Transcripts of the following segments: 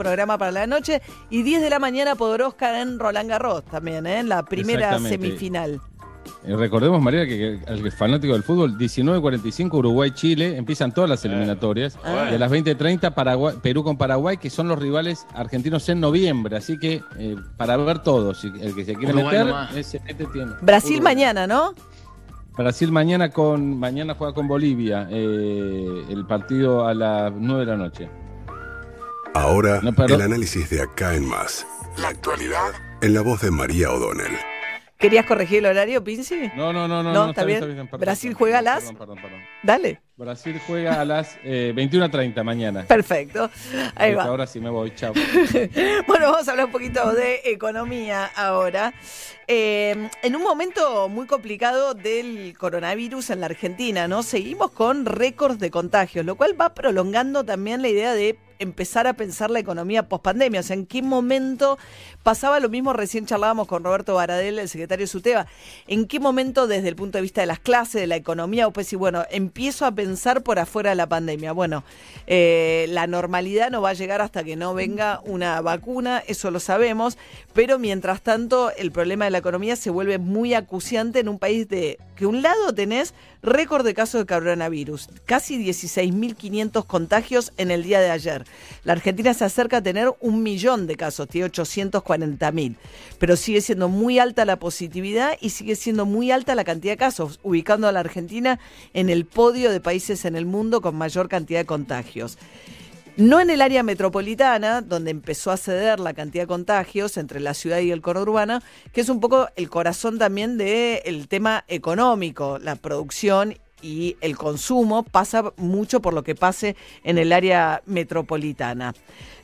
programa para la noche y 10 de la mañana Podoroska en Roland Garros también, ¿eh? en la primera semifinal. Eh, recordemos, María, que, que al fanático del fútbol, 19.45 Uruguay-Chile, empiezan todas las eliminatorias. Ah. Y a las 20.30 Paraguay- Perú con Paraguay, que son los rivales argentinos en noviembre. Así que eh, para ver todos, si el que se quiere Uruguay meter, nomás. ese, este tiene. Brasil Uruguay. mañana, ¿no? Brasil mañana con mañana juega con Bolivia, eh, el partido a las 9 de la noche. Ahora, No, pero- el análisis de acá en más. La actualidad en la voz de María O'Donnell. ¿Querías corregir el horario, Pinci? No, no, no, no. No, está bien. perdón, Brasil juega a las- Perdón, perdón, perdón. Dale. Brasil juega a las eh, 21.30 mañana. Perfecto. Ahí va. Ahora sí me voy, chao. Bueno, vamos a hablar un poquito de economía ahora. Eh, en un momento muy complicado del coronavirus en la Argentina, ¿no? Seguimos con récords de contagios, lo cual va prolongando también la idea de empezar a pensar la economía post-pandemia. O sea, en qué momento pasaba lo mismo, recién charlábamos con Roberto Baradel, el secretario de SUTEBA, en qué momento desde el punto de vista de las clases, de la economía, o pues sí, bueno, empiezo a pensar por afuera de la pandemia. Bueno, eh, la normalidad no va a llegar hasta que no venga una vacuna, eso lo sabemos, pero mientras tanto el problema de la economía se vuelve muy acuciante en un país de que un lado tenés récord de casos de coronavirus, casi 16.500 contagios en el día de ayer. La Argentina se acerca a tener un millón de casos, tiene 840.000, pero sigue siendo muy alta la positividad y sigue siendo muy alta la cantidad de casos, ubicando a la Argentina en el podio de países en el mundo con mayor cantidad de contagios. No en el área metropolitana, donde empezó a ceder la cantidad de contagios entre la ciudad y el conurbano, que es un poco el corazón también del tema económico, la producción y el consumo pasa mucho por lo que pase en el área metropolitana.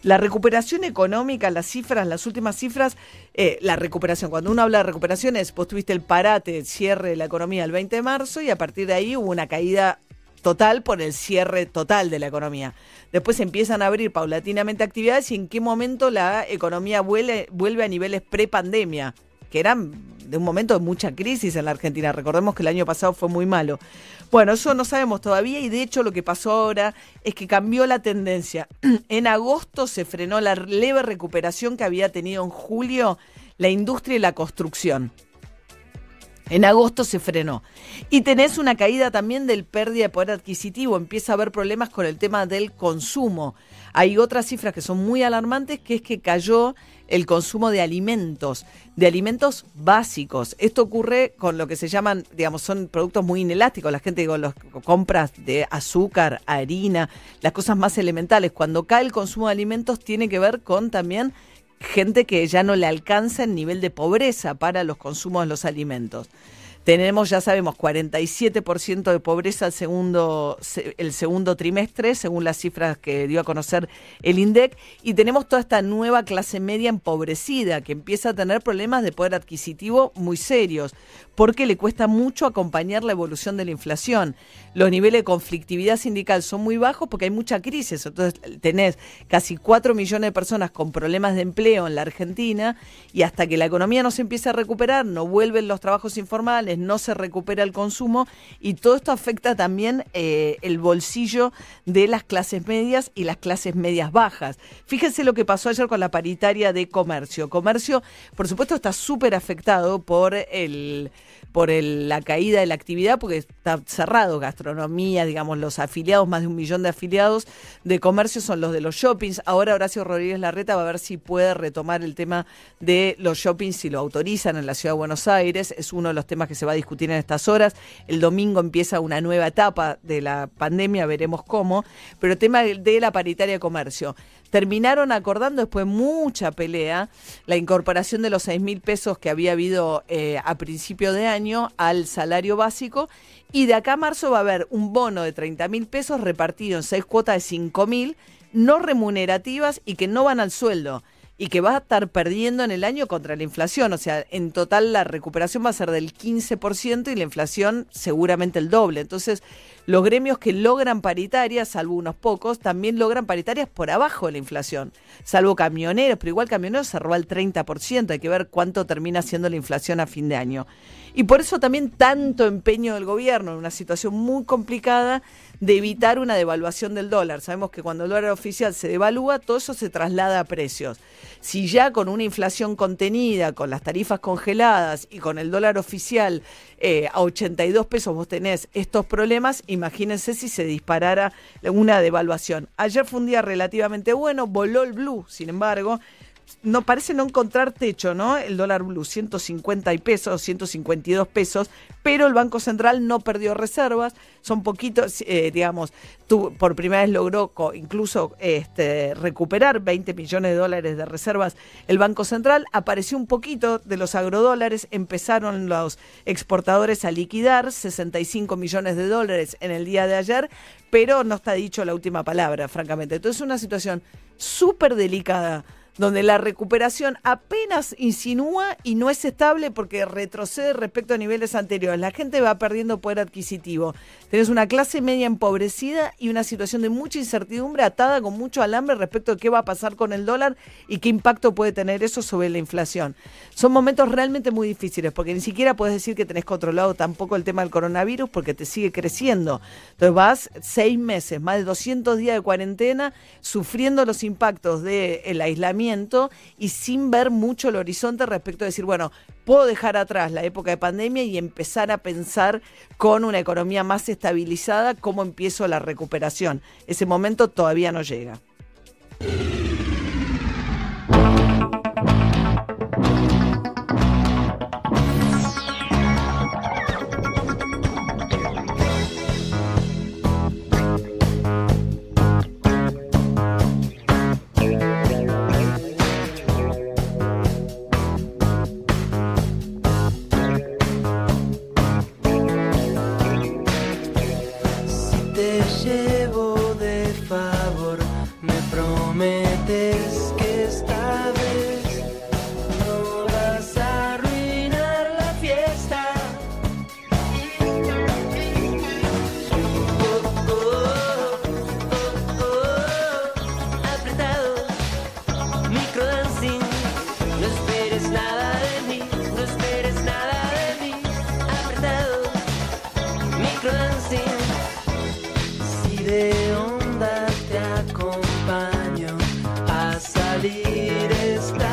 La recuperación económica, las cifras, las últimas cifras, eh, la recuperación, cuando uno habla de recuperación es, vos tuviste el parate, el cierre de la economía el 20 de marzo y a partir de ahí hubo una caída total por el cierre total de la economía. Después empiezan a abrir paulatinamente actividades y en qué momento la economía vuelve, a niveles pre-pandemia, que eran de un momento de mucha crisis en la Argentina. Recordemos que el año pasado fue muy malo. Bueno, eso no sabemos todavía y de hecho lo que pasó ahora es que cambió la tendencia. En agosto se frenó la leve recuperación que había tenido en julio la industria y la construcción. En agosto se frenó. Y tenés una caída también del pérdida de poder adquisitivo. Empieza a haber problemas con el tema del consumo. Hay otras cifras que son muy alarmantes, que es que cayó el consumo de alimentos, de alimentos básicos. Esto ocurre con lo que se llaman, digamos, son productos muy inelásticos. La gente, digo, los compras de azúcar, harina, las cosas más elementales. Cuando cae el consumo de alimentos tiene que ver con también gente que ya no le alcanza el nivel de pobreza para los consumos de los alimentos. Tenemos, ya sabemos, 47% de pobreza el segundo, se- el segundo trimestre, según las cifras que dio a conocer el INDEC, y tenemos toda esta nueva clase media empobrecida que empieza a tener problemas de poder adquisitivo muy serios, porque le cuesta mucho acompañar la evolución de la inflación. Los niveles de conflictividad sindical son muy bajos porque hay mucha crisis, entonces tenés casi 4 millones de personas con problemas de empleo en la Argentina y hasta que la economía no se empiece a recuperar, no vuelven los trabajos informales, no se recupera el consumo y todo esto afecta también eh, el bolsillo de las clases medias y las clases medias bajas. Fíjense lo que pasó ayer con la paritaria de comercio. Comercio, por supuesto, está súper afectado por el por el- la caída de la actividad, porque está cerrado, gastronomía, digamos, los afiliados, más de un millón de afiliados de comercio son los de los shoppings. Ahora Horacio Rodríguez Larreta va a ver si puede retomar el tema de los shoppings, si lo autorizan en la ciudad de Buenos Aires. Es uno de los temas que se va a discutir en estas horas. El domingo empieza una nueva etapa de la pandemia, veremos cómo. Pero el tema de la paritaria de comercio. Terminaron acordando después de mucha pelea la incorporación de los 6 mil pesos que había habido eh, a principio de año al salario básico. Y de acá a marzo va a haber un bono de 30 mil pesos repartido en seis cuotas de 5 mil no remunerativas y que no van al sueldo y que va a estar perdiendo en el año contra la inflación. O sea, en total la recuperación va a ser del 15% y la inflación seguramente el doble. Entonces, los gremios que logran paritarias, salvo unos pocos, también logran paritarias por abajo de la inflación. Salvo camioneros, pero igual camioneros se roba el 30%. Hay que ver cuánto termina siendo la inflación a fin de año. Y por eso también tanto empeño del gobierno en una situación muy complicada de evitar una devaluación del dólar. Sabemos que cuando el dólar oficial se devalúa, todo eso se traslada a precios. Si ya con una inflación contenida, con las tarifas congeladas y con el dólar oficial eh, a 82 pesos vos tenés estos problemas, imagínense si se disparara una devaluación. Ayer fue un día relativamente bueno, voló el blue, sin embargo, no parece no encontrar techo, ¿no? El dólar blue, 150 y pesos, 152 pesos, pero el Banco Central no perdió reservas, son poquitos, eh, digamos, por primera vez logró incluso este, recuperar 20 millones de dólares de reservas el Banco Central, apareció un poquito de los agrodólares, empezaron los exportadores a liquidar 65 millones de dólares en el día de ayer, pero no está dicho la última palabra, francamente. Entonces es una situación súper delicada donde la recuperación apenas insinúa y no es estable porque retrocede respecto a niveles anteriores. La gente va perdiendo poder adquisitivo. Tenés una clase media empobrecida y una situación de mucha incertidumbre atada con mucho alambre respecto de qué va a pasar con el dólar y qué impacto puede tener eso sobre la inflación. Son momentos realmente muy difíciles porque ni siquiera puedes decir que tenés controlado tampoco el tema del coronavirus porque te sigue creciendo. Entonces vas seis meses, más de 200 días de cuarentena, sufriendo los impactos del aislamiento y sin ver mucho el horizonte respecto a decir, bueno, puedo dejar atrás la época de pandemia y empezar a pensar con una economía más estabilizada cómo empiezo la recuperación. Ese momento todavía no llega. it is.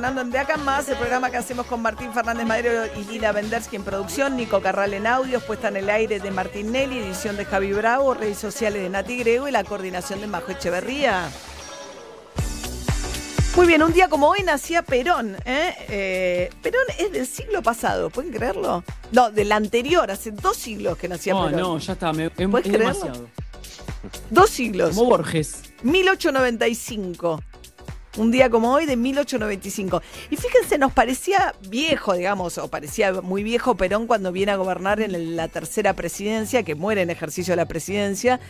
Sonando en De Acá Más, el programa que hacemos con Martín Fernández Madero y Lila Vendersky en producción, Nico Carral en audios, puesta en el aire de Martín Nelly, edición de Javi Bravo, redes sociales de Nati Grego y la coordinación de Majo Echeverría. Muy bien, un día como hoy nacía Perón. ¿eh? Eh, Perón es del siglo pasado, ¿pueden creerlo? No, del anterior, hace dos siglos que nacía No, Perón. no, ya está, me, es, demasiado. Dos siglos. Como Borges. 1895. Un día como hoy de 1895. Y fíjense, nos parecía viejo, digamos, o parecía muy viejo Perón cuando viene a gobernar en la tercera presidencia, que muere en ejercicio de la presidencia.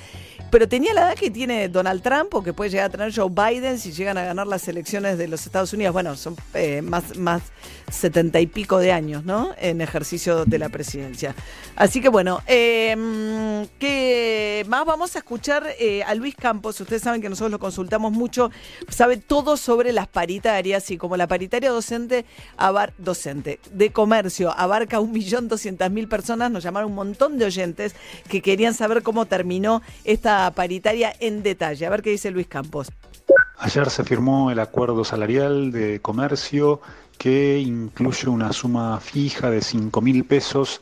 Pero tenía la edad que tiene Donald Trump o que puede llegar a tener Joe Biden si llegan a ganar las elecciones de los Estados Unidos. Bueno, son eh, más, más setenta y pico de años, ¿no? En ejercicio de la presidencia. Así que bueno, eh, ¿qué más vamos a escuchar eh, a Luis Campos? Ustedes saben que nosotros lo consultamos mucho, sabe todo sobre las paritarias y como la paritaria docente, abar- docente de comercio abarca un millón doscientas mil personas, nos llamaron un montón de oyentes que querían saber cómo terminó esta paritaria en detalle. A ver qué dice Luis Campos. Ayer se firmó el acuerdo salarial de comercio que incluye una suma fija de 5 mil pesos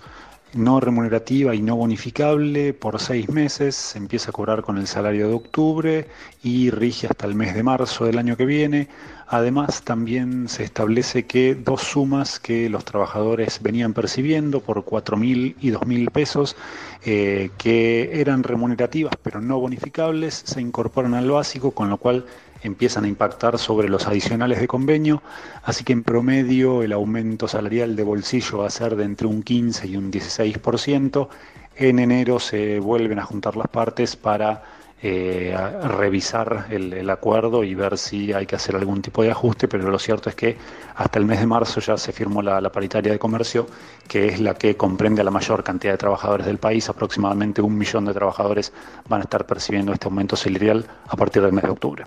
no remunerativa y no bonificable por seis meses. Se empieza a cobrar con el salario de octubre y rige hasta el mes de marzo del año que viene. Además, también se establece que dos sumas que los trabajadores venían percibiendo por 4 mil y 2 mil pesos, eh, que eran remunerativas pero no bonificables, se incorporan al básico, con lo cual empiezan a impactar sobre los adicionales de convenio, así que en promedio el aumento salarial de bolsillo va a ser de entre un 15 y un 16%. En enero se vuelven a juntar las partes para eh, revisar el, el acuerdo y ver si hay que hacer algún tipo de ajuste, pero lo cierto es que hasta el mes de marzo ya se firmó la, la paritaria de comercio, que es la que comprende a la mayor cantidad de trabajadores del país, aproximadamente un millón de trabajadores van a estar percibiendo este aumento salarial a partir del mes de octubre.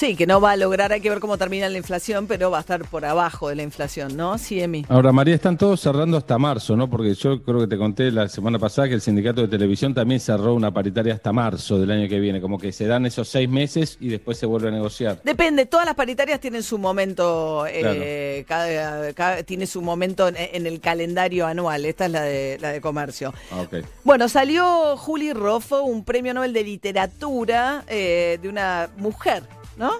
Sí, que no va a lograr, hay que ver cómo termina la inflación, pero va a estar por abajo de la inflación, ¿no? Sí, Emi. Ahora, María, están todos cerrando hasta marzo, ¿no? Porque yo creo que te conté la semana pasada que el sindicato de televisión también cerró una paritaria hasta marzo del año que viene, como que se dan esos seis meses y después se vuelve a negociar. Depende, todas las paritarias tienen su momento, eh, cada, cada- tiene su momento en, en el calendario anual. Esta es la de, la de comercio. Ah. Bueno, salió Juli Roffo, un premio Nobel de literatura eh, de una mujer, ¿no?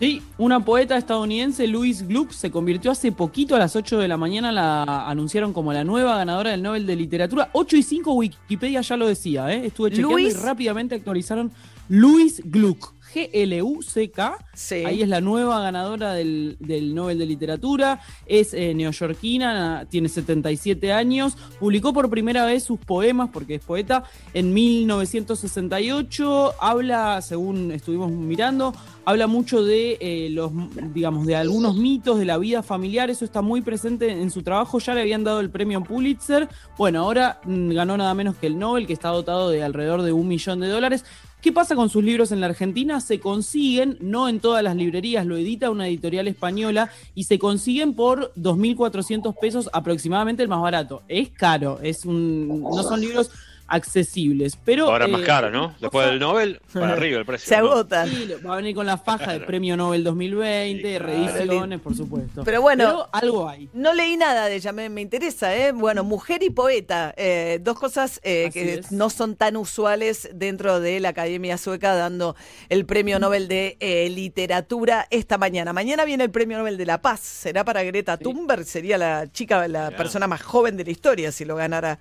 Sí, una poeta estadounidense, Louise Gluck, se convirtió hace poquito, a las 8 de la mañana, la anunciaron como la nueva ganadora del Nobel de Literatura. 8 y 5 Wikipedia ya lo decía, ¿eh? Estuve chequeando y rápidamente actualizaron Louise Gluck. G-L-U-C-K. Sí. Ahí es la nueva ganadora del, del Nobel de Literatura. Es eh, neoyorquina, tiene 77 años. Publicó por primera vez sus poemas, porque es poeta, en 1968. Habla, según estuvimos mirando, habla mucho de eh, los, digamos, de algunos mitos de la vida familiar. Eso está muy presente en su trabajo. Ya le habían dado el premio Pulitzer. Bueno, ahora mm, ganó nada menos que el Nobel, que está dotado de alrededor de un millón de dólares. ¿Qué pasa con sus libros en la Argentina? Se consiguen, no en todas las librerías, lo edita una editorial española y se consiguen por 2.400 pesos aproximadamente el más barato. Es caro, es un, no son libros accesibles, pero... Ahora es más eh, caro, ¿no? Después del Nobel, para arriba el precio. Se ¿no? agotan. Sí, va a venir con la faja del Premio Nobel 2020, Sí, claro. reediciones, por supuesto. Pero bueno- algo hay. No leí nada de ella, me, me interesa, ¿eh? Bueno, mujer y poeta, eh, dos cosas eh, que es. no son tan usuales dentro de la Academia Sueca dando el Premio Nobel de eh, Literatura esta mañana. Mañana viene el Premio Nobel de la Paz, será para Greta Sí. Thunberg, sería la chica, la persona más joven de la historia si lo ganara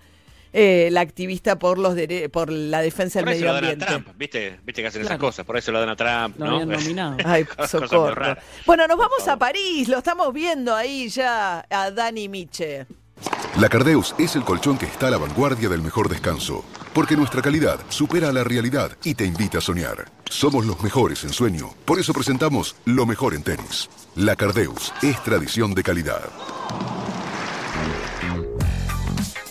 eh, la activista por los por la defensa del Por eso medio lo dan a ambiente. Trump, ¿viste? ¿Viste que hacen esas cosas? Por eso lo dan a Trump, Lo ¿no? habían nominado. Ay, socorro. Bueno, nos vamos a. París, lo estamos viendo ahí ya a Dani Miche. La Cardeus es el colchón que está a la vanguardia del mejor descanso, porque nuestra calidad supera a la realidad y te invita a soñar. Somos los mejores en sueño, por eso presentamos lo mejor en tenis. La Cardeus es tradición de calidad.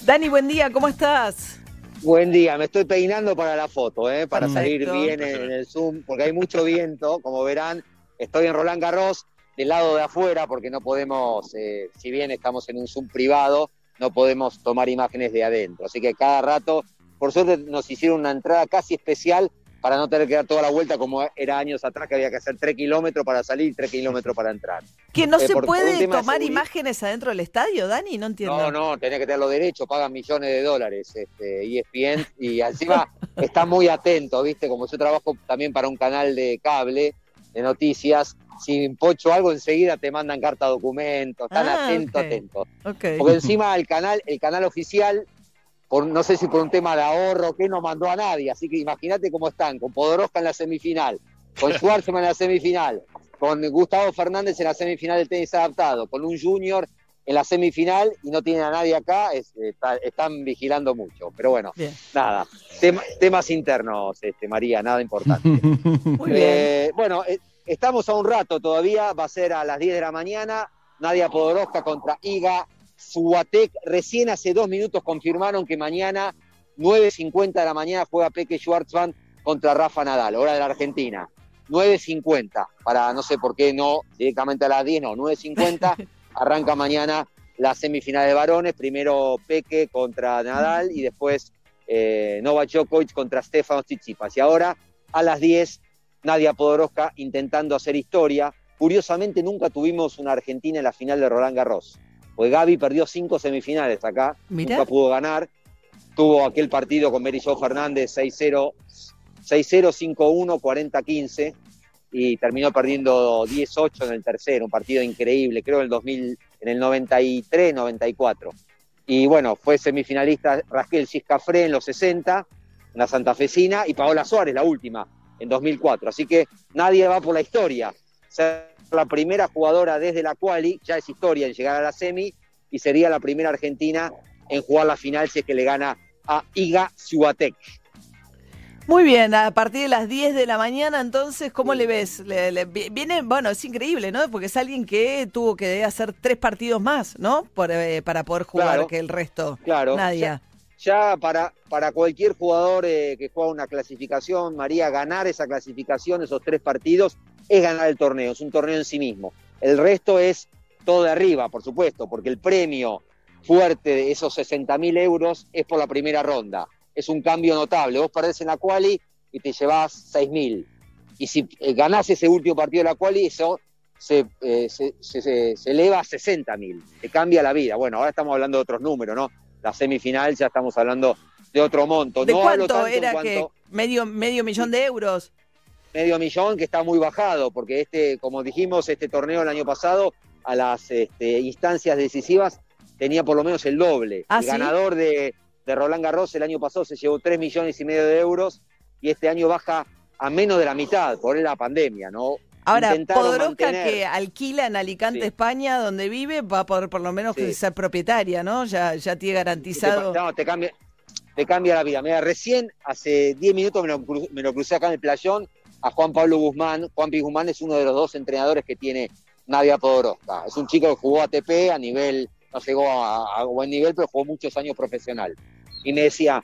Dani, buen día, ¿cómo estás? Buen día, me estoy peinando para la foto, ¿eh? para salir bien en, en el Zoom, porque hay mucho viento, como verán, estoy en Roland Garros, del lado de afuera, porque no podemos, eh, si bien estamos en un Zoom privado, no podemos tomar imágenes de adentro. Así que cada rato, por suerte nos hicieron una entrada casi especial para no tener que dar toda la vuelta como era años atrás, que había que hacer 3 kilómetros para salir y 3 kilómetros para entrar. ¿Que no Eh, se por- puede tomar imágenes adentro del estadio, Dani? No entiendo. No, no, tenés que tenerlo derecho, pagan millones de dólares este, ESPN y encima está muy atento, ¿viste? Como yo trabajo también para un canal de cable de noticias, si pocho algo enseguida te mandan carta documento, están Ah, atentos, ok. atentos. Ok. Porque encima el canal, el canal oficial, por, no sé si por un tema de ahorro, que no mandó a nadie. Así que imagínate cómo están, con Podoroska en la semifinal, con Schwarzman en la semifinal, con Gustavo Fernández en la semifinal del tenis adaptado, con un junior en la semifinal y no tienen a nadie acá, es- está- están vigilando mucho. Pero bueno, Bien. nada, tema- temas internos, este, María, nada importante. Muy bien. Eh, bueno, eh, estamos a un rato todavía, va a ser a las 10 de la mañana. Nadia Podoroska contra Iga Suatec. Recién hace dos minutos confirmaron que mañana, 9.50 de la mañana, juega Peque Schwartzman contra Rafa Nadal, hora de la Argentina. 9.50, para no sé por qué no directamente a las 10, no, 9.50. arranca mañana la semifinal de varones. Primero Peque contra Nadal y después eh, Novak Djokovic contra Stefano Tsitsipas. Y ahora a las 10 Nadia Podoroska intentando hacer historia. Curiosamente nunca tuvimos una Argentina en la final de Roland Garros. Pues Gaby perdió cinco semifinales acá, Mirá. nunca pudo ganar. Tuvo aquel partido con Mary Jo Fernández 6-0, 6-0, 5-1, 40-15 y terminó perdiendo 10-8 en el tercero, un partido increíble, creo en el 2000, en el 93, 94. Y bueno, fue semifinalista Raquel Ciscafré en los 60, en la santafesina, y Paola Suárez, la última, en 2004. Así que nadie va por la historia. Ser la primera jugadora desde la quali, ya es historia en llegar a la semi, y sería la primera argentina en jugar la final si es que le gana a Iga Swiatek. Muy bien, a partir de las 10 de la mañana, entonces, ¿cómo le ves? Le- le- vi- viene, bueno, es increíble, ¿no? Porque es alguien que tuvo que hacer tres partidos más, ¿no? Por, eh, para poder jugar Claro. que el resto. Claro. Nadia. Ya para, para cualquier jugador eh, que juega una clasificación, María, ganar esa clasificación, esos tres partidos, es ganar el torneo, es un torneo en sí mismo. El resto es todo de arriba, por supuesto, porque el premio fuerte de esos 60 mil euros es por la primera ronda. Es un cambio notable. Vos perdés en la quali y te llevas 6 mil. Y si eh, ganás ese último partido de la quali, eso se, eh, se- se eleva a 60 mil. Te cambia la vida. Bueno, ahora estamos hablando de otros números, ¿no? La semifinal ya estamos hablando de otro monto. ¿De no hablo cuánto tanto en era cuanto que medio, medio millón de euros? medio millón, que está muy bajado, porque este, como dijimos, este torneo el año pasado, a las este, instancias decisivas, tenía por lo menos el doble. ¿Ah, el sí? ganador de, de Roland Garros el año pasado se llevó 3 millones y medio de euros y este año baja a menos de la mitad por la pandemia, ¿no? Ahora, mantener- que alquila en Alicante, Sí. España, donde vive, va a poder por lo menos Sí. ser propietaria, ¿no? Ya, ya tiene Y te, garantizado. no, te cambia, te cambia la vida. Mira, recién, hace 10 minutos me lo, cru- me lo crucé acá en el playón a Juan Pablo Guzmán. Juan P. Guzmán es uno de los dos entrenadores que tiene Nadia Podoroska. Es un chico que jugó ATP a nivel, no llegó a, a buen nivel, pero jugó muchos años profesional. Y me decía,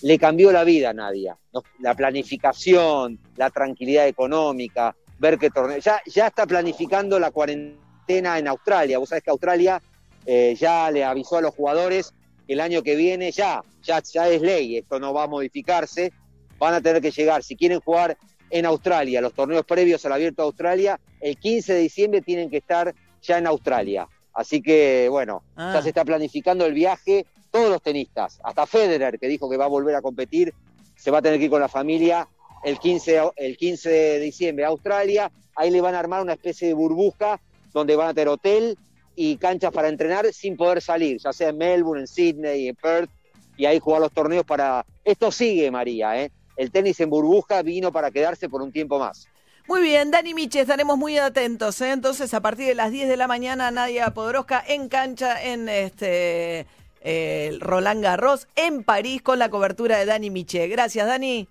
le cambió la vida a Nadia. La planificación, la tranquilidad económica, ver qué torneo. Ya, ya está planificando la cuarentena en Australia. Vos sabés que Australia eh, ya le avisó a los jugadores que el año que viene ya, ya, ya es ley, esto no va a modificarse. Van a tener que llegar, si quieren jugar en Australia, los torneos previos al abierto de Australia, el 15 de diciembre tienen que estar ya en Australia. Así que, bueno, Ah. ya se está planificando el viaje. Todos los tenistas, hasta Federer, que dijo que va a volver a competir, se va a tener que ir con la familia el 15, a- el 15 de diciembre Australia. Ahí le van a armar una especie de burbuja donde van a tener hotel y canchas para entrenar sin poder salir, ya sea en Melbourne, en Sydney, en Perth, y ahí jugar los torneos para... Esto sigue, María, ¿eh? El tenis en burbuja vino para quedarse por un tiempo más. Muy bien, Dani Miche, estaremos muy atentos. ¿eh? Entonces, a partir de las 10 de la mañana, Nadia Podoroska en cancha en este eh, Roland Garros en París con la cobertura de Dani Miche. Gracias, Dani.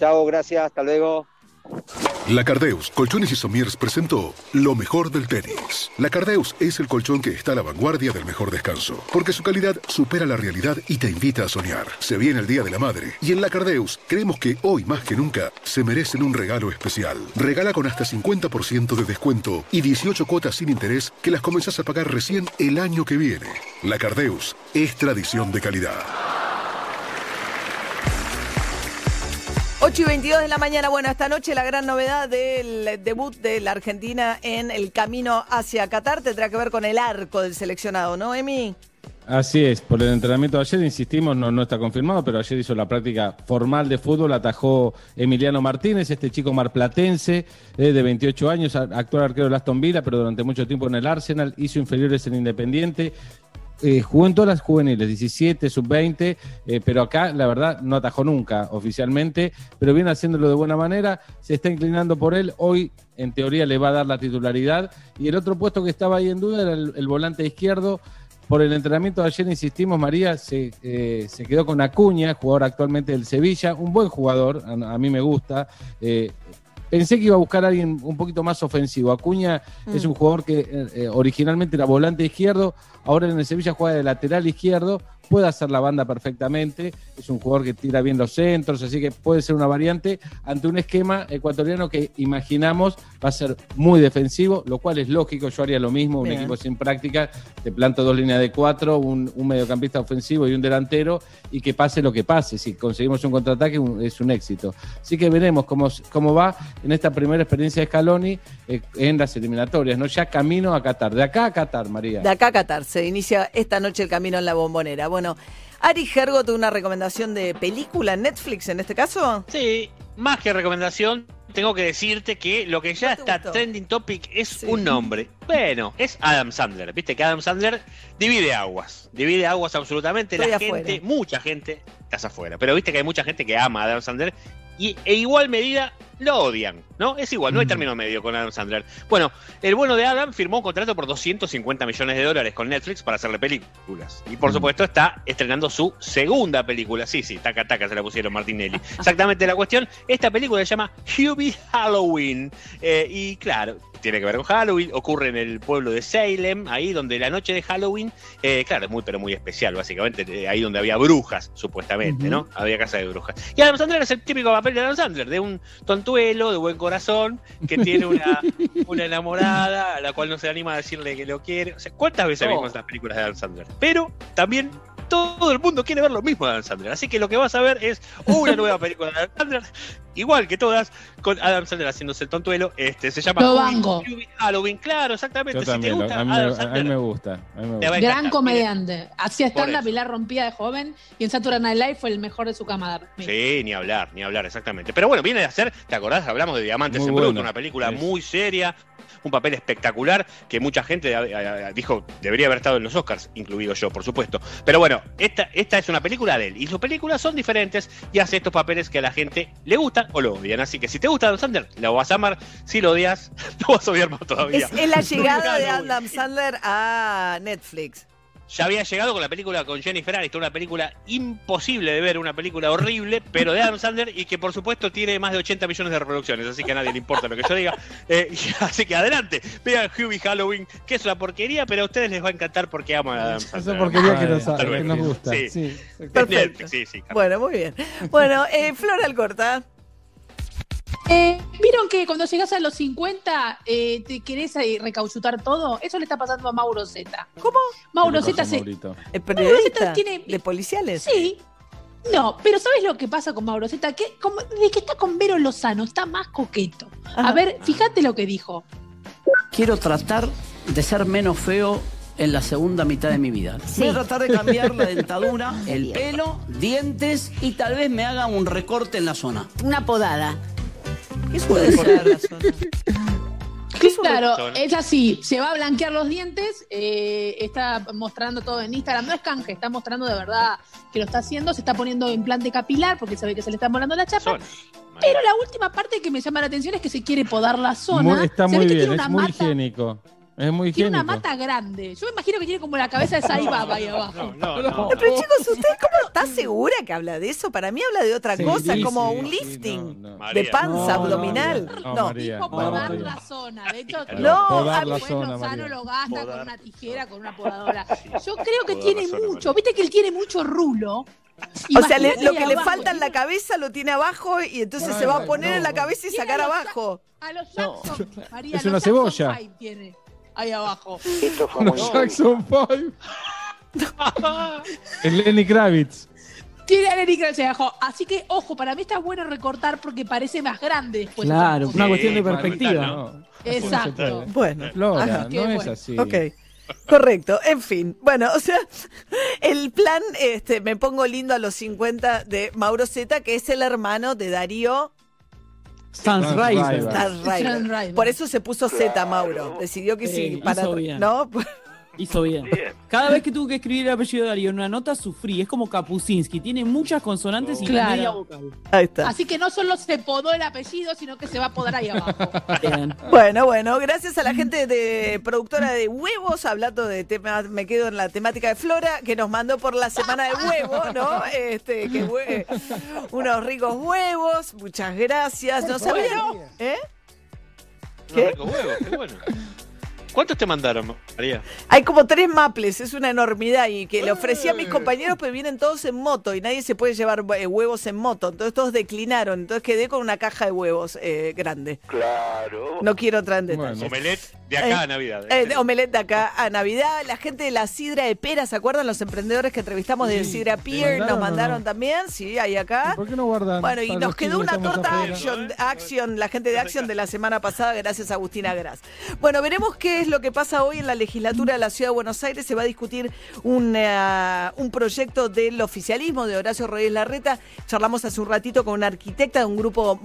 Chao, gracias, hasta luego. La Cardeus Colchones y Somiers presentó lo mejor del tenis. La Cardeus es el colchón que está a la vanguardia del mejor descanso, porque su calidad supera la realidad y te invita a soñar. Se viene el Día de la Madre y en La Cardeus creemos que hoy más que nunca se merecen un regalo especial. Regala con hasta 50% de descuento y 18 cuotas sin interés que las comenzás a pagar recién el año que viene. La Cardeus es tradición de calidad. 8 y 22 de la mañana. Bueno, esta noche la gran novedad del debut de la Argentina en el camino hacia Qatar tendrá que ver con el arco del seleccionado, ¿no, Emi? Así es, por el entrenamiento de ayer, insistimos, no, no está confirmado, pero ayer hizo la práctica formal de fútbol, atajó Emiliano Martínez, este chico marplatense eh, de 28 años, actual arquero de Aston Villa, pero durante mucho tiempo en el Arsenal, hizo inferiores en Independiente, eh, jugó en todas las juveniles, 17, sub-20, eh, pero acá la verdad no atajó nunca oficialmente, pero viene haciéndolo de buena manera, se está inclinando por él, hoy en teoría le va a dar la titularidad, y el otro puesto que estaba ahí en duda era el, volante izquierdo, por el entrenamiento de ayer, insistimos, María se, eh, se quedó con Acuña, jugador actualmente del Sevilla, un buen jugador, a, a mí me gusta. Pensé que iba a buscar a alguien un poquito más ofensivo. Acuña es un jugador que eh, eh, originalmente era volante izquierdo, ahora en el Sevilla juega de lateral izquierdo, puede hacer la banda perfectamente, es un jugador que tira bien los centros, así que puede ser una variante ante un esquema ecuatoriano que imaginamos va a ser muy defensivo, lo cual es lógico, yo haría lo mismo, un equipo sin práctica, te planto dos líneas de cuatro, un, un mediocampista ofensivo y un delantero, y que pase lo que pase, si conseguimos un contraataque un- es un éxito. Así que veremos cómo, cómo va en esta primera experiencia de Scaloni eh, en las eliminatorias, ¿no? Ya camino a Qatar, de acá a Qatar, María. De acá a Qatar se inicia esta noche el camino en la bombonera. Bueno, Ari Gergo tuvo una recomendación de película en Netflix en este caso. Sí, más que recomendación, tengo que decirte que lo que ya ¿No te está gustó? trending topic es Sí. un nombre. Bueno, es Adam Sandler. Viste que Adam Sandler divide aguas. Divide aguas absolutamente. Estoy la afuera. gente, mucha gente, estás afuera. Pero viste que hay mucha gente que ama a Adam Sandler y e igual medida lo odian, ¿no? Es igual, no hay Mm. término medio con Adam Sandler. Bueno, el bueno de Adam firmó un contrato por 250 millones de dólares con Netflix para hacerle películas. Y por Mm. supuesto está estrenando su segunda película. Sí, sí, taca taca se la pusieron Martinelli. Exactamente la cuestión. Esta película se llama Hubie Halloween. Eh, y claro, tiene que ver con Halloween. Ocurre en el pueblo de Salem, ahí donde la noche de Halloween, eh, claro, es muy pero muy especial, básicamente. eh, ahí donde había brujas, supuestamente. ¿no? Había casa de brujas. Y Adam Sandler es el típico papel de Adam Sandler, de un tontuelo, de buen corazón, que tiene una, una enamorada a la cual no se anima a decirle que lo quiere. O sea, ¿cuántas veces Oh. vimos estas películas de Adam Sandler? Pero también todo el mundo quiere ver lo mismo de Adam Sandler. Así que lo que vas a ver es una nueva película de Adam Sandler, igual que todas, con Adam Sandler haciéndose el tontuelo. Este, se llama Lo banco. Halloween, claro, exactamente. Yo si te también, gusta a, mí, me- Adam a mí Sandler, me gusta. a mí me gusta. Gran encantar. comediante. Hacía y la rompía de joven. Y en Saturday Night Live fue el mejor de su camada. Sí, ni hablar, ni hablar, exactamente. Pero bueno, viene de hacer, ¿te acordás? Hablamos de Diamantes Muy en Bruto, una película Sí. muy seria, un papel espectacular que mucha gente eh, eh, dijo debería haber estado en los Oscars, incluido yo, por supuesto. Pero bueno, esta, esta es una película de él y sus películas son diferentes y hace estos papeles que a la gente le gustan o lo odian. Así que si te gusta Adam Sandler, lo vas a amar. Si lo odias, lo vas a odiar más todavía. Es, es la llegada de. Adam Sandler a Netflix. Ya había llegado con la película con Jennifer Aniston, una película imposible de ver, una película horrible, pero de Adam Sandler y que por supuesto tiene más de 80 millones de reproducciones, así que a nadie le importa lo que yo diga. Eh, y así que adelante, vean Hubie Halloween, que es una porquería, pero a ustedes les va a encantar porque aman a Adam Esa Sandler. porquería que nos, que nos gusta. Sí. Sí. Perfecto. Netflix, sí, sí. Bueno, muy bien. Bueno, eh, Flor Alcorta. Eh, ¿Vieron que cuando llegas a los 50 eh, te querés eh, recauchutar todo? Eso le está pasando a Mauro Zeta. ¿Cómo? Mauro ¿Qué Zeta se... El periodista Mauro tiene- de policiales. Sí. No, pero ¿sabes lo que pasa con Mauro Zeta? Que como, de que está con Vero Lozano, está más coqueto. A Ajá. ver, fíjate lo que dijo. Quiero tratar de ser menos feo en la segunda mitad de mi vida. Voy a tratar de cambiar la dentadura, el pelo, dientes y tal vez me haga un recorte en la zona. Una podada. ¿Qué es Puede una ser. Claro, es así, se va a blanquear los dientes, eh, está mostrando todo en Instagram, no es canje, está mostrando de verdad que lo está haciendo, se está poniendo implante capilar porque sabe que se le está molando la chapa, Son. pero la última parte que me llama la atención es que se quiere podar la zona, Muy- está se muy ve que bien, es muy mata, higiénico. Es muy tiene higiénico. una mata grande, yo me imagino que tiene como la cabeza de Sai Baba ahí abajo. No, no, no. Pero chicos, ¿usted cómo está segura que habla de eso? Para mí habla de otra Sí, cosa, sí, como sí, un sí, lifting. no, no. De María. panza No, no, abdominal. no, No. María, podar María. la zona, de hecho, No, podar la zona, Lozano María. lo gasta con Podar. una tijera, con una podadora. Yo creo que Podar tiene zona, mucho, María. viste que él tiene mucho rulo. O sea, le- Imagínate lo que le abajo, falta en la ¿no? cabeza lo tiene abajo y entonces No, se va a no, poner no, en la no. cabeza y Tiene sacar los abajo. A los Jackson, María, Es los una Jackson cebolla. Five tiene ahí abajo. Esto fue Los muy Jackson Five. El Lenny Kravitz. Tiene a Lenny Kravitz ahí abajo. Así que, ojo, para mí está bueno recortar porque parece más grande después. Claro, una cuestión de perspectiva. no. Exacto. Bueno, Flora, no es así. ok. Correcto, en fin. Bueno, o sea, el plan, este, me pongo lindo a los 50 de Mauro Zeta, que es el hermano de Darío Stanriver. Stanriver. Por eso se puso Z, Mauro. Decidió que sí, Sí, para. ¿no? Hizo bien. Cada vez que tuve que escribir el apellido de Darío en una nota, sufrí. Es como Kapusinski. Tiene muchas consonantes y Claro. media vocal. Ahí está. Así que no solo se podó el apellido, sino que se va a podar ahí abajo. Bien. Bueno, bueno, gracias a la gente de productora de huevos, hablando de temas, me quedo en la temática de Flora, que nos mandó por la semana de huevo, ¿no? Este, que hue- unos ricos huevos, muchas gracias. No sabía, ¿eh? ¿Qué? Unos ricos huevos, qué bueno. ¿Cuántos te mandaron, María? Hay como tres maples, es una enormidad y que le ofrecí a mis compañeros, pero vienen todos en moto y nadie se puede llevar eh, huevos en moto. Entonces todos declinaron, entonces quedé con una caja de huevos eh, grande. Claro. No quiero entrar en detalles. Bueno. Omelette de acá a Eh, Navidad. Eh, de omelette de acá a Navidad. La gente de la Sidra de Pera, ¿se acuerdan los emprendedores que entrevistamos de Sí. Sidra Pier? ¿Mandaron Nos mandaron no? también, sí, ahí acá. ¿Por qué no guardan? Bueno, y nos quedó una torta action, action, la gente de Action de la semana pasada, gracias a Agustina Gras. Bueno, veremos qué es lo que pasa hoy en la legislatura de la Ciudad de Buenos Aires. Se va a discutir un, eh, un proyecto del oficialismo de Horacio Rodríguez Larreta. Charlamos hace un ratito con una arquitecta de un grupo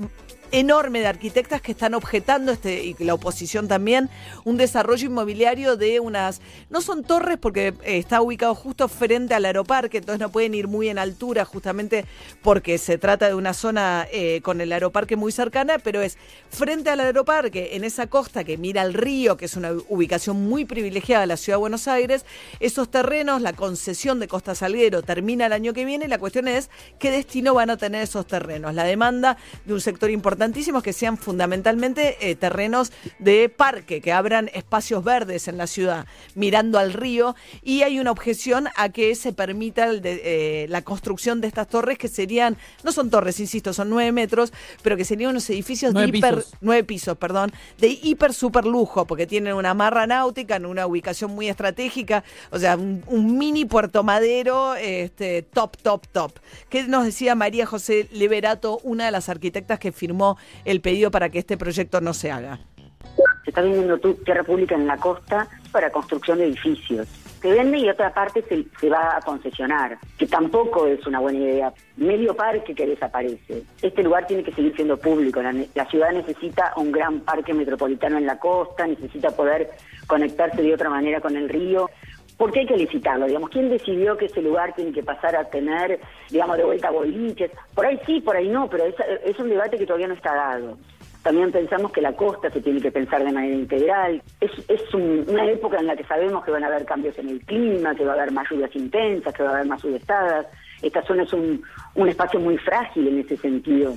enorme de arquitectas que están objetando este y la oposición también un desarrollo inmobiliario de unas no son torres porque eh, está ubicado justo frente al aeroparque entonces no pueden ir muy en altura justamente porque se trata de una zona eh, con el aeroparque muy cercana pero es frente al aeroparque en esa costa que mira al río que es una ubicación muy privilegiada de la ciudad de Buenos Aires esos terrenos la concesión de Costa Salguero termina el año que viene y la cuestión es qué destino van a tener esos terrenos. La demanda de un sector importantísimo es que sean fundamentalmente eh, terrenos de parque, que abran espacios verdes en la ciudad, mirando al río, y hay una objeción a que se permita el de- eh, la construcción de estas torres, que serían, no son torres, insisto, son nueve metros, pero que serían unos edificios Nueve de hiper, pisos. nueve pisos, perdón, de hiper super lujo, porque tienen una marra náutica en una ubicación muy estratégica, o sea, un, un mini Puerto Madero, este, top, top, top. ¿Qué nos decía María José Liberato, una de las arquitectas que firmó el pedido para que este proyecto no se haga? Se está vendiendo tierra pública en la costa para construcción de edificios. Se vende y otra parte se, va a concesionar, que tampoco es una buena idea. Medio parque que desaparece. Este lugar tiene que seguir siendo público. La, la ciudad necesita un gran parque metropolitano en la costa, necesita poder conectarse de otra manera con el río. ¿Por qué hay que licitarlo? Digamos, ¿quién decidió que ese lugar tiene que pasar a tener, digamos, de vuelta boliches? Por ahí sí, por ahí no, pero es, un debate que todavía no está dado. También pensamos que la costa se tiene que pensar de manera integral. Es, es un- una época en la que sabemos que van a haber cambios en el clima, que va a haber más lluvias intensas, que va a haber más subestadas. Esta zona es un espacio muy frágil en ese sentido.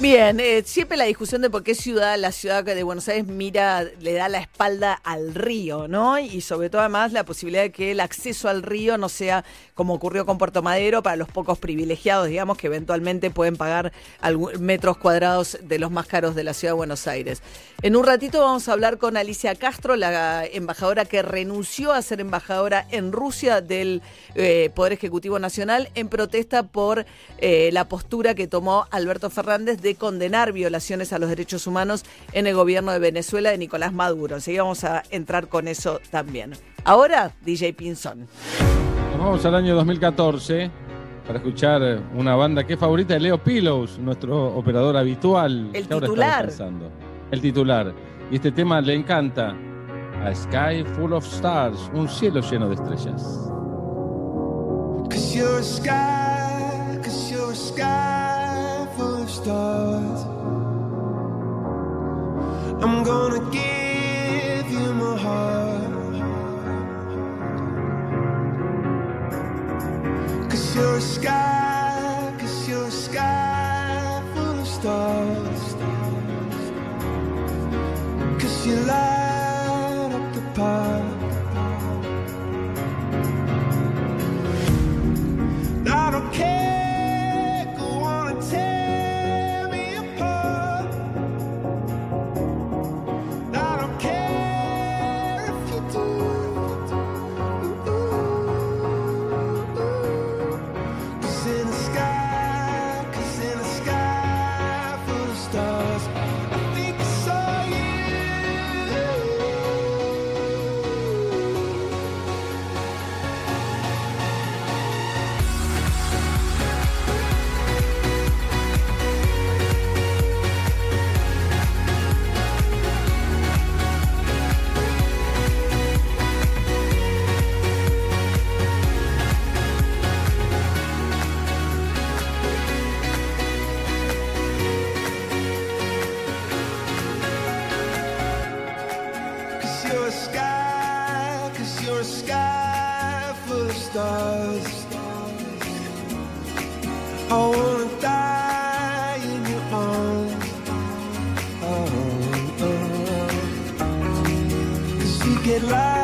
Bien, eh, siempre la discusión de por qué ciudad, la ciudad de Buenos Aires mira, le da la espalda al río, ¿no? Y sobre todo además la posibilidad de que el acceso al río no sea como ocurrió con Puerto Madero para los pocos privilegiados, digamos, que eventualmente pueden pagar metros cuadrados de los más caros de la ciudad de Buenos Aires. En un ratito vamos a hablar con Alicia Castro, la embajadora que renunció a ser embajadora en Rusia del eh, Poder Ejecutivo Nacional en protesta por eh, la postura que tomó Alberto Fernández de condenar violaciones a los derechos humanos en el gobierno de Venezuela de Nicolás Maduro. Así que vamos a entrar con eso también. Ahora, DJ Pinzón. Nos vamos al año 2014 para escuchar una banda que es favorita de Leo Pillows, nuestro operador habitual. El ahora titular. El titular. Y este tema le encanta. A Sky Full of Stars, un cielo lleno de estrellas. I'm gonna give you my heart. You light sky, cause you're a sky full of stars. I wanna die in your arms. Oh, oh, oh. Cause you get light.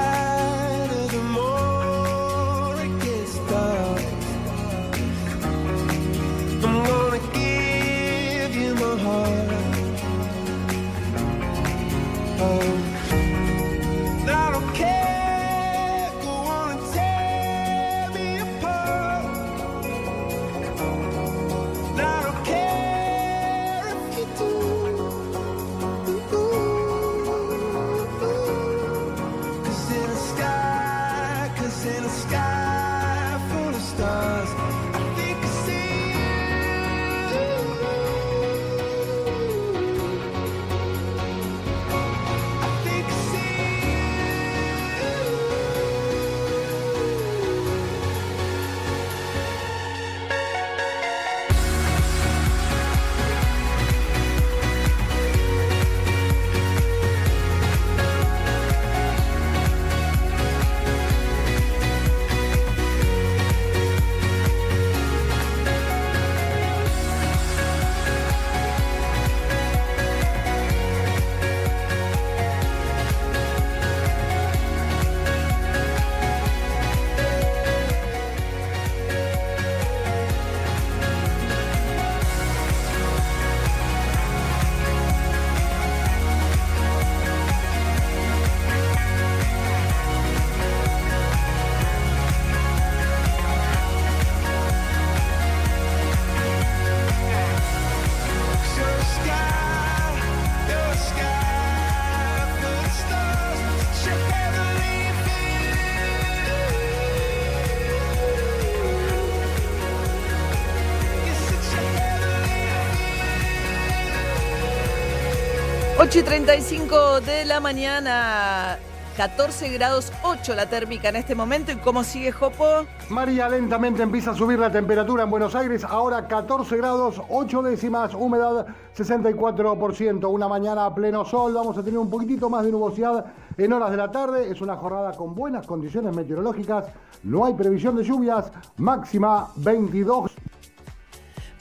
8 y 35 de la mañana. 14 grados 8 la térmica en este momento. ¿Y cómo sigue Jopo? María lentamente empieza a subir la temperatura en Buenos Aires. Ahora 14 grados 8 décimas, humedad 64%. Una mañana a pleno sol. Vamos a tener un poquitito más de nubosidad en horas de la tarde. Es una jornada con buenas condiciones meteorológicas. No hay previsión de lluvias. Máxima 22.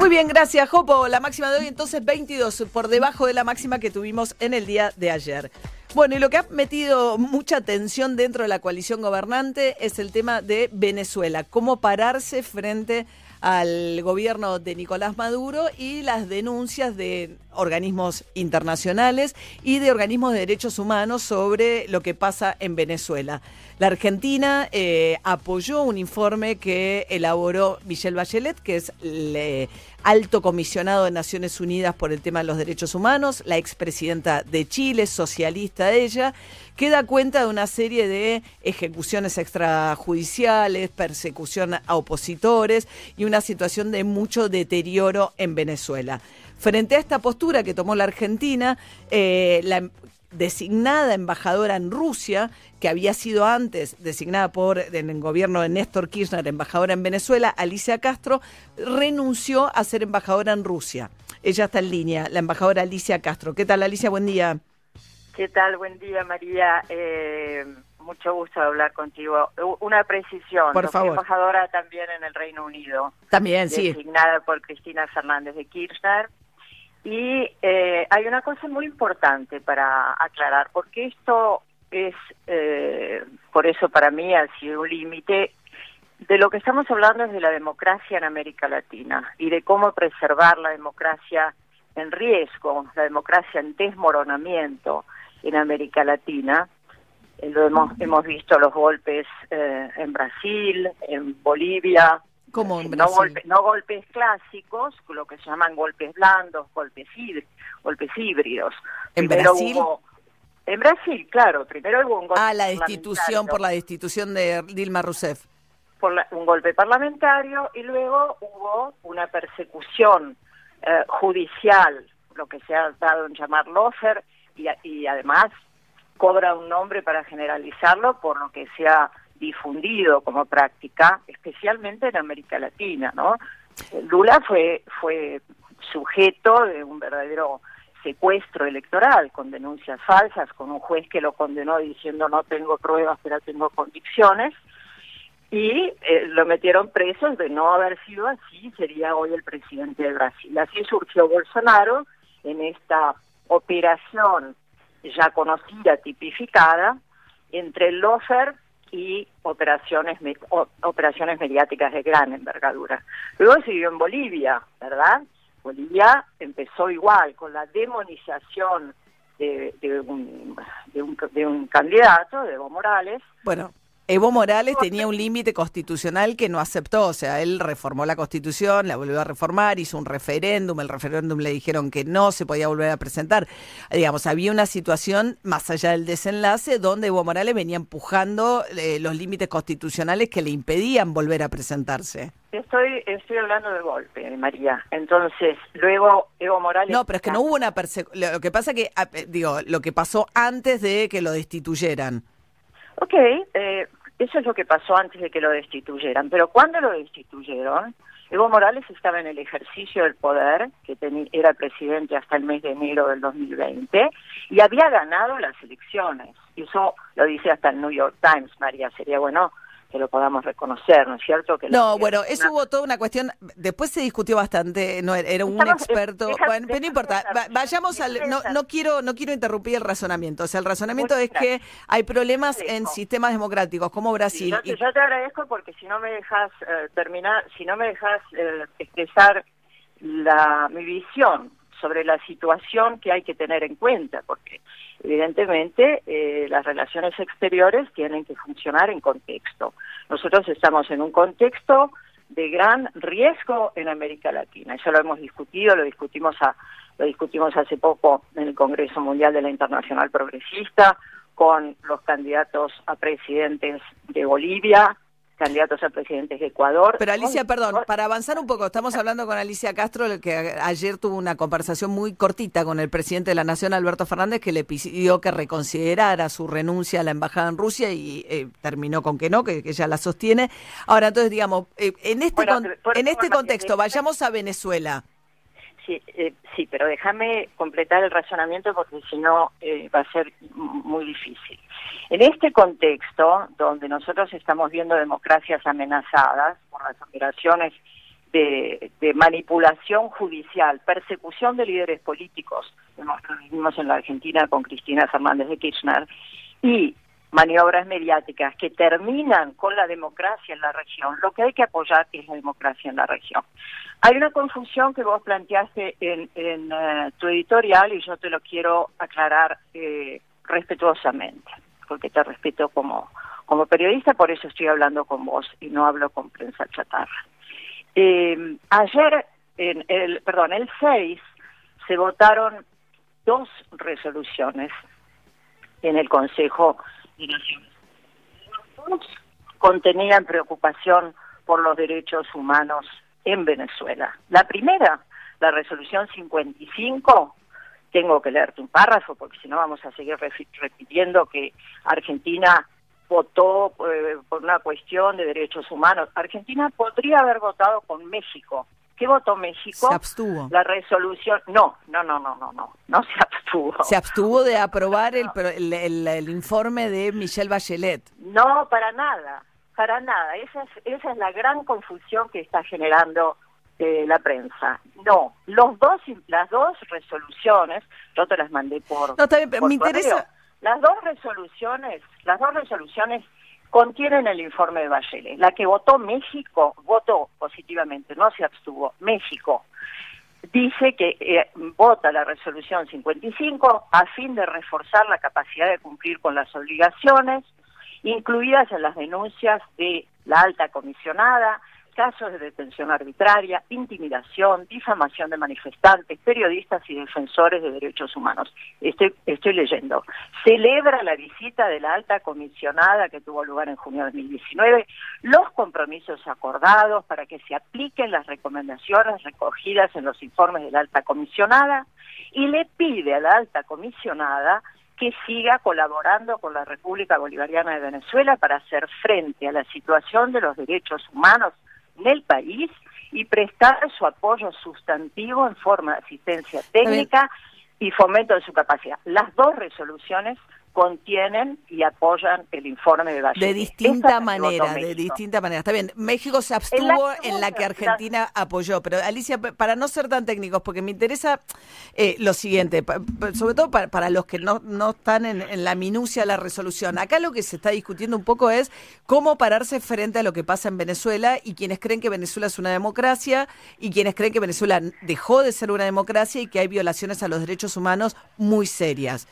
Muy bien, gracias, Jopo. La máxima de hoy entonces 22, por debajo de la máxima que tuvimos en el día de ayer. Bueno, y lo que ha metido mucha atención dentro de la coalición gobernante es el tema de Venezuela, cómo pararse frente al gobierno de Nicolás Maduro y las denuncias de organismos internacionales y de organismos de derechos humanos sobre lo que pasa en Venezuela. La Argentina eh, apoyó un informe que elaboró Michelle Bachelet, que es el alto comisionado de Naciones Unidas por el tema de los derechos humanos, la expresidenta de Chile, socialista ella, que da cuenta de una serie de ejecuciones extrajudiciales, persecución a opositores y una situación de mucho deterioro en Venezuela. Frente a esta postura que tomó la Argentina, eh, la designada embajadora en Rusia, que había sido antes designada por en el gobierno de Néstor Kirchner, embajadora en Venezuela, Alicia Castro, renunció a ser embajadora en Rusia. Ella está en línea, la embajadora Alicia Castro. ¿Qué tal, Alicia? Buen día. ¿Qué tal? Buen día, María. Eh, mucho gusto hablar contigo. Una precisión. Por favor. embajadora también en el Reino Unido. También, sí. Designada por Cristina Fernández de Kirchner. Y eh, hay una cosa muy importante para aclarar, porque esto es, eh, por eso para mí ha sido un límite. De lo que estamos hablando es de la democracia en América Latina y de cómo preservar la democracia en riesgo, la democracia en desmoronamiento en América Latina. Eh, lo hemos, hemos visto los golpes eh, en Brasil, en Bolivia, ¿Cómo en no, golpe- no golpes clásicos, lo que se llaman golpes blandos, golpes, híbr- golpes híbridos. ¿En Primero Brasil? hubo- en Brasil, claro. Primero hubo un golpe Ah, la destitución por la destitución de Dilma Rousseff. por la- un golpe parlamentario y luego hubo una persecución eh, judicial, lo que se ha dado en llamar lofer, y, a- y además cobra un nombre para generalizarlo por lo que se ha difundido como práctica, especialmente en América Latina, ¿no? Lula fue fue sujeto de un verdadero secuestro electoral con denuncias falsas, con un juez que lo condenó diciendo no tengo pruebas pero tengo convicciones y eh, lo metieron preso, de no haber sido así, sería hoy el presidente de Brasil. Así surgió Bolsonaro en esta operación ya conocida, tipificada, entre el lofer y operaciones operaciones mediáticas de gran envergadura. Luego siguió en Bolivia, ¿verdad? Bolivia empezó igual, con la demonización de, de un, de, un, de un candidato, de Evo Morales, Bueno, Evo Morales tenía un límite constitucional que no aceptó, o sea, él reformó la constitución, la volvió a reformar, hizo un referéndum, el referéndum le dijeron que no se podía volver a presentar. Digamos, había una situación más allá del desenlace donde Evo Morales venía empujando eh, los límites constitucionales que le impedían volver a presentarse. Estoy, estoy hablando de golpe, María. Entonces, luego Evo Morales... No, pero es que no hubo una persecución. Lo que pasa que, ah, eh, digo, lo que pasó antes de que lo destituyeran. Ok, eh, eso es lo que pasó antes de que lo destituyeran. Pero cuando lo destituyeron, Evo Morales estaba en el ejercicio del poder, que era presidente hasta el mes de enero del 2020, y había ganado las elecciones. Y eso lo dice hasta el New York Times, María. Sería bueno que lo podamos reconocer, ¿no es cierto? Que No, bueno, eso una- hubo toda una cuestión. Después se discutió bastante. No era un Estamos- experto. deja- bueno, pero no importa. Va- vayamos al. No, no quiero, no quiero interrumpir el razonamiento. O sea, el razonamiento es que hay problemas en sistemas democráticos como Brasil. Yo, y- yo te agradezco porque si no me dejas eh, terminar, si no me dejas eh, expresar la, mi visión sobre la situación que hay que tener en cuenta, porque evidentemente eh, las relaciones exteriores tienen que funcionar en contexto. Nosotros estamos en un contexto de gran riesgo en América Latina. Eso lo hemos discutido, lo discutimos a, lo discutimos hace poco en el Congreso Mundial de la Internacional Progresista con los candidatos a presidentes de Bolivia, candidatos a presidentes de Ecuador. Pero Alicia, perdón, para avanzar un poco, estamos hablando con Alicia Castro, que ayer tuvo una conversación muy cortita con el presidente de la Nación, Alberto Fernández, que le pidió que reconsiderara su renuncia a la embajada en Rusia y eh, terminó con que no, que, que ella la sostiene. Ahora, entonces, digamos, eh, en este, Bueno, con- por- en este contexto, vayamos a Venezuela. Sí, eh, sí, pero déjame completar el razonamiento porque si no eh, va a ser muy difícil. En este contexto, donde nosotros estamos viendo democracias amenazadas por las operaciones de, manipulación judicial, persecución de líderes políticos, lo vivimos en la Argentina con Cristina Fernández de Kirchner, y maniobras mediáticas que terminan con la democracia en la región, lo que hay que apoyar es la democracia en la región. Hay una confusión que vos planteaste en, en, eh, tu editorial y yo te lo quiero aclarar eh, respetuosamente, porque te respeto como, como periodista, por eso estoy hablando con vos y no hablo con prensa chatarra. Eh, ayer, en el, perdón, el 6 se votaron dos resoluciones en el Consejo Contenían preocupación por los derechos humanos en Venezuela. La primera, la resolución 55, tengo que leerte un párrafo porque si no vamos a seguir repitiendo que Argentina votó eh, por una cuestión de derechos humanos. Argentina podría haber votado con México. ¿Qué votó México? Se abstuvo. La resolución, no, no, no, no, no, no, no se abstuvo. Se abstuvo de aprobar el, el, el- el informe de Michelle Bachelet. No, para nada, para nada. Esa es, esa es la gran confusión que está generando eh, la prensa. No, los dos, las dos resoluciones, yo te las mandé por. No, está bien, pero me interesa- Las dos resoluciones, las dos resoluciones contienen el informe de Bachelet. La que votó México, votó positivamente, no se abstuvo. México dice que eh, vota la resolución 55 a fin de reforzar la capacidad de cumplir con las obligaciones incluidas en las denuncias de la alta comisionada, casos de detención arbitraria, intimidación, difamación de manifestantes, periodistas y defensores de derechos humanos. Estoy, estoy leyendo. Celebra la visita de la alta comisionada que tuvo lugar en junio de 2019, los compromisos acordados para que se apliquen las recomendaciones recogidas en los informes de la alta comisionada y le pide a la alta comisionada que siga colaborando con la República Bolivariana de Venezuela para hacer frente a la situación de los derechos humanos en el país y prestar su apoyo sustantivo en forma de asistencia técnica y fomento de su capacidad. Las dos resoluciones contienen y apoyan el informe de Bachelet. De distinta Esa manera, de distinta manera. Está bien, México se abstuvo En la en la que Argentina apoyó, pero Alicia, pa- para no ser tan técnicos, porque me interesa eh, lo siguiente, sobre todo para, para los que no, no están en, en la minucia de la resolución. Acá lo que se está discutiendo un poco es cómo pararse frente a lo que pasa en Venezuela y quienes creen que Venezuela es una democracia y quienes creen que Venezuela dejó de ser una democracia y que hay violaciones a los derechos humanos muy serias.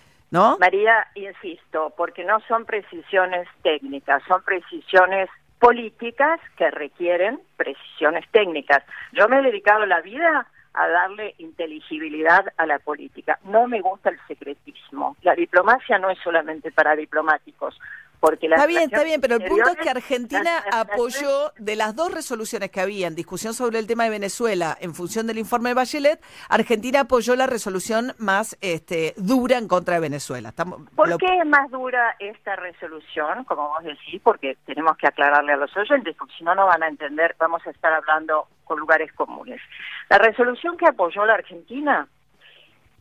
María, insisto, porque no son precisiones técnicas, son precisiones políticas que requieren precisiones técnicas. Yo me he dedicado la vida a darle inteligibilidad a la política. No me gusta el secretismo. La diplomacia no es solamente para diplomáticos. Porque las Está bien, está bien, pero el punto es que Argentina las- las apoyó de las dos resoluciones que había en discusión sobre el tema de Venezuela en función del informe de Bachelet, Argentina apoyó la resolución más este, dura en contra de Venezuela. Estamos, ¿Por lo- qué es más dura esta resolución, como vos decís? Porque tenemos que aclararle a los oyentes, porque si no, no van a entender, vamos a estar hablando con lugares comunes. La resolución que apoyó la Argentina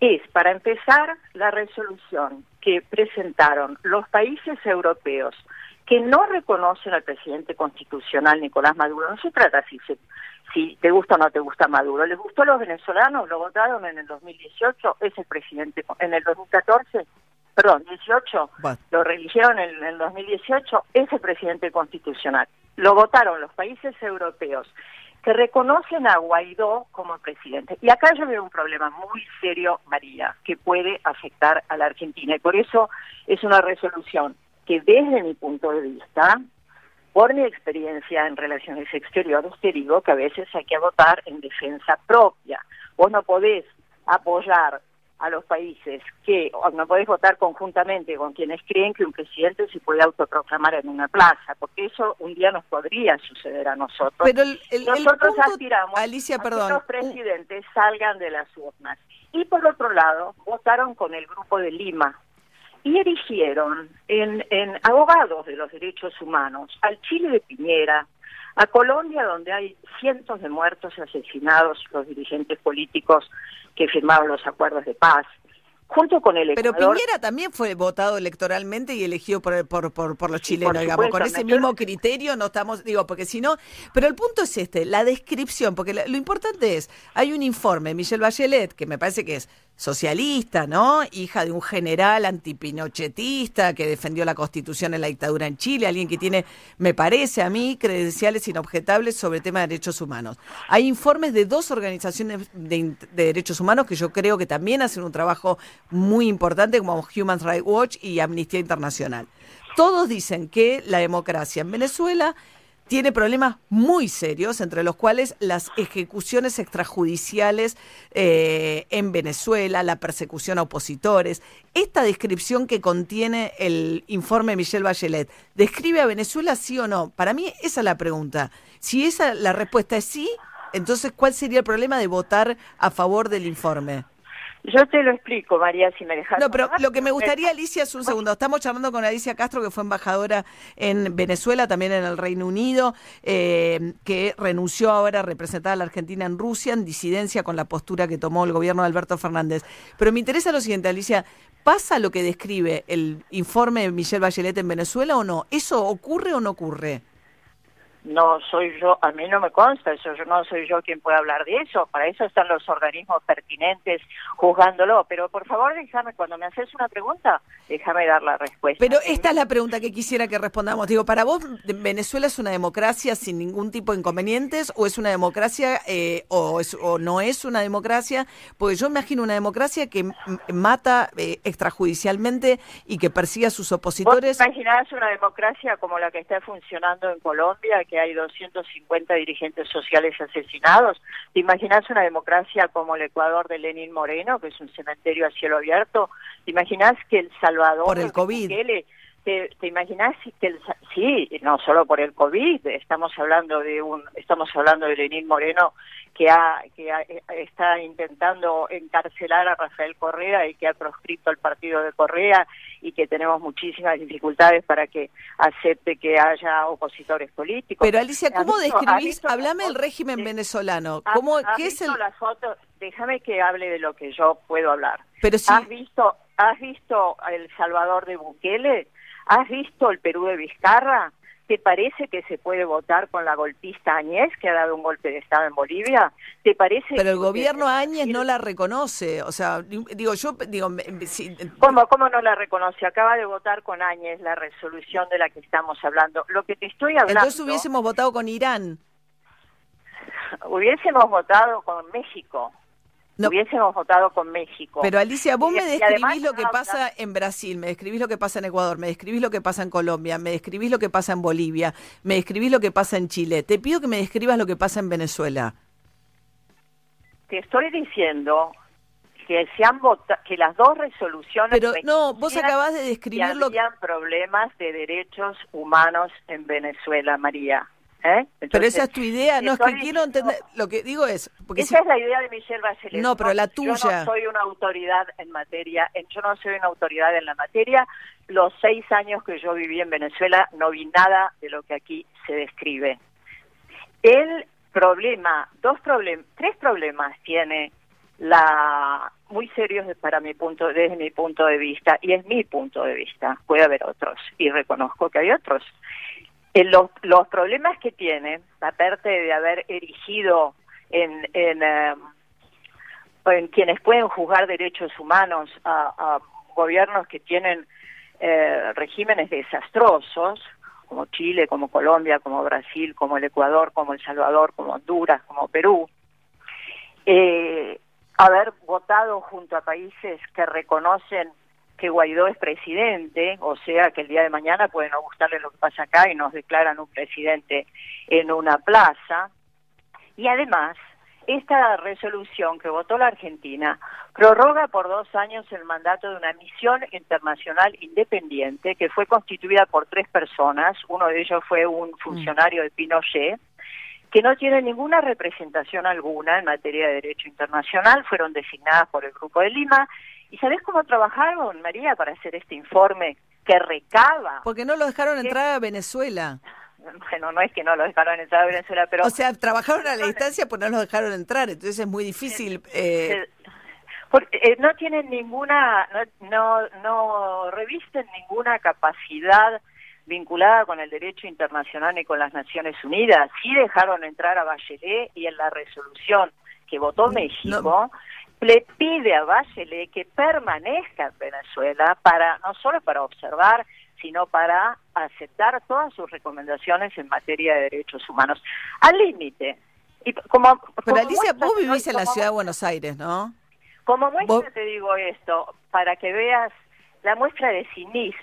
es, para empezar, la resolución que presentaron los países europeos que no reconocen al presidente constitucional Nicolás Maduro. No se trata si, se- si te gusta o no te gusta Maduro. ¿Les gustó a los venezolanos? ¿Lo votaron en el 2018? Es el presidente. En el 2014, perdón, 18, Bueno. lo religieron en el 2018, es el presidente constitucional. Lo votaron los países europeos que reconocen a Guaidó como presidente. Y acá yo veo un problema muy serio, María, que puede afectar a la Argentina. Y por eso es una resolución que desde mi punto de vista, por mi experiencia en relaciones exteriores, te digo que a veces hay que votar en defensa propia. Vos no podés apoyar a los países que no podés votar conjuntamente con quienes creen que un presidente se puede autoproclamar en una plaza, porque eso un día nos podría suceder a nosotros. Pero el- el- el nosotros punto- aspiramos Alicia, a perdón, que los presidentes salgan de las urnas. Y por otro lado, votaron con el grupo de Lima y erigieron en, en abogados de los derechos humanos al Chile de Piñera, a Colombia, donde hay cientos de muertos y asesinados, los dirigentes políticos que firmaron los acuerdos de paz, junto con el Pero Ecuador. Piñera también fue votado electoralmente y elegido por, por, por, por los chilenos, por digamos. Con ese mismo criterio no estamos, digo, porque si no. Pero el punto es este: la descripción, porque la- lo importante es: hay un informe Michelle Bachelet, que me parece que es socialista, ¿no? Hija de un general antipinochetista que defendió la constitución en la dictadura en Chile, alguien que tiene, me parece a mí, credenciales inobjetables sobre el tema de derechos humanos. Hay informes de dos organizaciones de, de derechos humanos que yo creo que también hacen un trabajo muy importante, como Human Rights Watch y Amnistía Internacional. Todos dicen que la democracia en Venezuela tiene problemas muy serios, entre los cuales las ejecuciones extrajudiciales eh, en Venezuela, la persecución a opositores. Esta descripción que contiene el informe Michelle Bachelet, ¿describe a Venezuela sí o no? Para mí esa es la pregunta. Si esa la respuesta es sí, entonces ¿cuál sería el problema de votar a favor del informe? Yo te lo explico, María, si me dejas. No, pero hablar. lo que me gustaría, Alicia, es un segundo. Estamos charlando con Alicia Castro, que fue embajadora en Venezuela, también en el Reino Unido, eh, que renunció ahora a representar a la Argentina en Rusia, en disidencia con la postura que tomó el gobierno de Alberto Fernández. Pero me interesa lo siguiente, Alicia. ¿Pasa lo que describe el informe de Michelle Bachelet en Venezuela o no? ¿Eso ocurre o no ocurre? No soy yo, a mí no me consta eso, yo no soy yo quien puede hablar de eso, para eso están los organismos pertinentes juzgándolo, pero por favor déjame, cuando me haces una pregunta, déjame dar la respuesta. Pero esta es la pregunta que quisiera que respondamos. Digo, ¿para vos Venezuela es una democracia sin ningún tipo de inconvenientes o es una democracia eh, o, es- o no es una democracia? Porque yo imagino una democracia que mata eh, extrajudicialmente y que persigue a sus ¿Vos opositores. imaginás una democracia como la que está funcionando en Colombia, que hay 250 dirigentes sociales asesinados? ¿Te imaginás una democracia como el Ecuador de Lenín Moreno, que es un cementerio a cielo abierto? ¿Te imaginás que El Salvador... Por el COVID. Bukele, ¿Te, te imaginas que el, sí, no solo por el COVID, estamos hablando de un, estamos hablando de Lenín Moreno que ha, que ha- está intentando encarcelar a Rafael Correa y que ha proscrito al partido de Correa y que tenemos muchísimas dificultades para que acepte que haya opositores políticos. Pero Alicia, ¿Has ¿cómo visto- describís? Hablame del régimen de- venezolano. ¿Has- ¿Cómo, ¿Qué es el...? las fotos? Déjame que hable de lo que yo puedo hablar. Pero sí, ¿Has visto, ¿Has visto El Salvador de Bukele? ¿Has visto el Perú de Vizcarra? ¿Te parece que se puede votar con la golpista Añez, que ha dado un golpe de Estado en Bolivia? ¿Te parece Pero el gobierno Áñez no la reconoce. O sea, digo, yo digo, ¿Cómo, ¿Cómo no la reconoce? Acaba de votar con Áñez la resolución de la que estamos hablando. Lo que te estoy hablando... entonces hubiésemos votado con Irán. hubiésemos votado con México. No. Hubiésemos votado con México. Pero Alicia, vos Y- me describís además lo que pasa en Brasil, me describís lo que pasa en Ecuador, me describís lo que pasa en Colombia, me describís lo que pasa en Bolivia, me describís lo que pasa en Chile. Te pido que me describas lo que pasa en Venezuela. Te estoy diciendo que se han vota- que las dos resoluciones Pero no, vos acabás de que describir lo que... problemas de derechos humanos en Venezuela, María. ¿Eh? Pero esa es tu idea, no es que quiero entender, lo que digo es, porque Esa si- es la idea de Michelle Bachelet. No, pero la Yo tuya. no soy una autoridad en materia, en- yo no soy una autoridad en la materia. Los seis años que yo viví en Venezuela no vi nada de lo que aquí se describe. El problema, dos problemas, tres problemas tiene la muy serios para mi punto, desde mi punto de vista y es mi punto de vista. Puede haber otros y reconozco que hay otros. Los, los problemas que tiene, aparte de haber erigido en, eh, en quienes pueden juzgar derechos humanos a, a gobiernos que tienen eh, regímenes desastrosos, como Chile, como Colombia, como Brasil, como el Ecuador, como El Salvador, como Honduras, como Perú, eh, haber votado junto a países que reconocen que Guaidó es presidente, o sea que el día de mañana puede no gustarle lo que pasa acá y nos declaran un presidente en una plaza. Y además, esta resolución que votó la Argentina prorroga por dos años el mandato de una misión internacional independiente que fue constituida por tres personas, uno de ellos fue un funcionario de Pinochet, que no tiene ninguna representación alguna en materia de derecho internacional, fueron designadas por el Grupo de Lima. ¿Y sabés cómo trabajaron, María, para hacer este informe que recaba? porque no lo dejaron entrar a Venezuela. Bueno, no es que no lo dejaron entrar a Venezuela, pero... O sea, trabajaron a la distancia, pues no los dejaron entrar, entonces es muy difícil. eh, Porque, eh, no tienen ninguna, no, no, no revisten ninguna capacidad vinculada con el derecho internacional ni con las Naciones Unidas. Sí dejaron entrar a Bachelet y en la resolución que votó México le pide a Bachelet que permanezca en Venezuela para no solo para observar, sino para aceptar todas sus recomendaciones en materia de derechos humanos. Al límite. Y como, Pero Alicia, muestra- vos vivís en la ciudad de Buenos Aires, ¿no? como muestra Vos- te digo esto, para que veas la muestra de cinismo